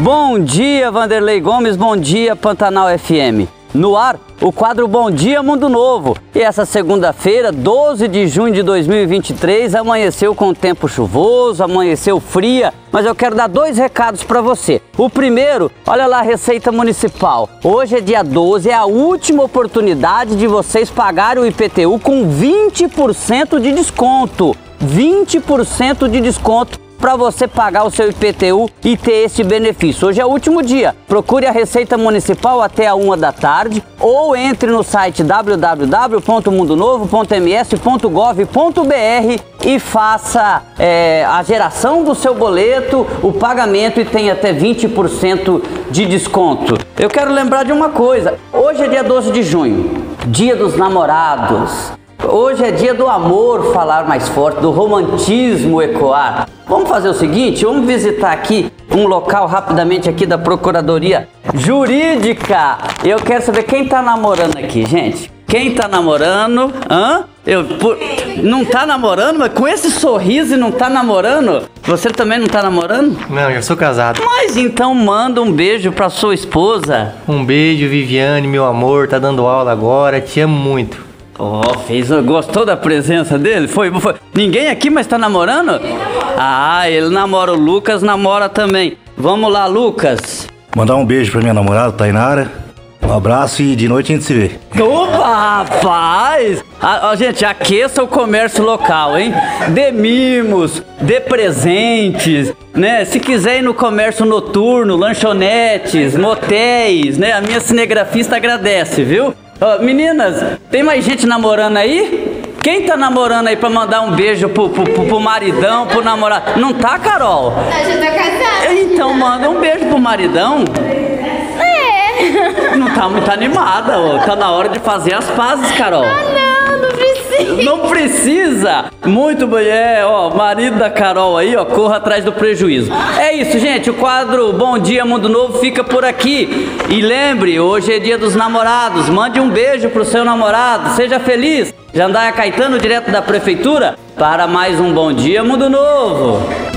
Bom dia, Vanderlei Gomes, bom dia, Pantanal FM. No ar, o quadro Bom Dia Mundo Novo. E essa segunda-feira, 12 de junho de 2023, amanheceu com tempo chuvoso, amanheceu fria, mas eu quero dar dois recados para você. O primeiro, olha lá a Receita Municipal. Hoje é dia 12, é a última oportunidade de vocês pagarem o IPTU com 20% de desconto. 20% de desconto para você pagar o seu IPTU e ter esse benefício. Hoje é o último dia. Procure a Receita Municipal até a uma da tarde ou entre no site www.mundonovo.ms.gov.br e faça é, a geração do seu boleto, o pagamento e tem até 20% de desconto. Eu quero lembrar de uma coisa: hoje é dia 12 de junho, dia dos namorados. Hoje é dia do amor falar mais forte, do romantismo ecoar. Vamos fazer o seguinte, vamos visitar aqui um local rapidamente aqui da Procuradoria Jurídica. Eu quero saber quem tá namorando aqui, gente. Quem tá namorando? Hã? Eu por, não tá namorando, mas com esse sorriso e não tá namorando? Você também não tá namorando? Não, eu sou casado. Mas então manda um beijo pra sua esposa. Um beijo, Viviane, meu amor, tá dando aula agora, te amo muito. Oh, fez, gostou da presença dele? Foi, foi. Ninguém aqui, mas tá namorando? Ah, ele namora o Lucas, namora também. Vamos lá, Lucas. Mandar um beijo pra minha namorada, Tainara. Um abraço e de noite a gente se vê. Opa, rapaz! Ah, gente, aqueça o comércio local, hein? Dê mimos, dê presentes, né? Se quiser ir no comércio noturno, lanchonetes, motéis, né? A minha cinegrafista agradece, viu? Oh, meninas, tem mais gente namorando aí? Quem tá namorando aí pra mandar um beijo pro, pro, pro, pro maridão, pro namorado? Não tá, Carol? A gente tá casada. Então manda um beijo pro maridão. É. Não tá muito animada, ó. Tá na hora de fazer as pazes, Carol. Ah. Não Muito bem, é, ó, marido da Carol aí, ó, corra atrás do prejuízo. É isso, gente, o quadro Bom Dia Mundo Novo fica por aqui. E lembre, hoje é dia dos namorados, mande um beijo pro seu namorado, seja feliz. Jandaia Caetano, direto da prefeitura, para mais um Bom Dia Mundo Novo.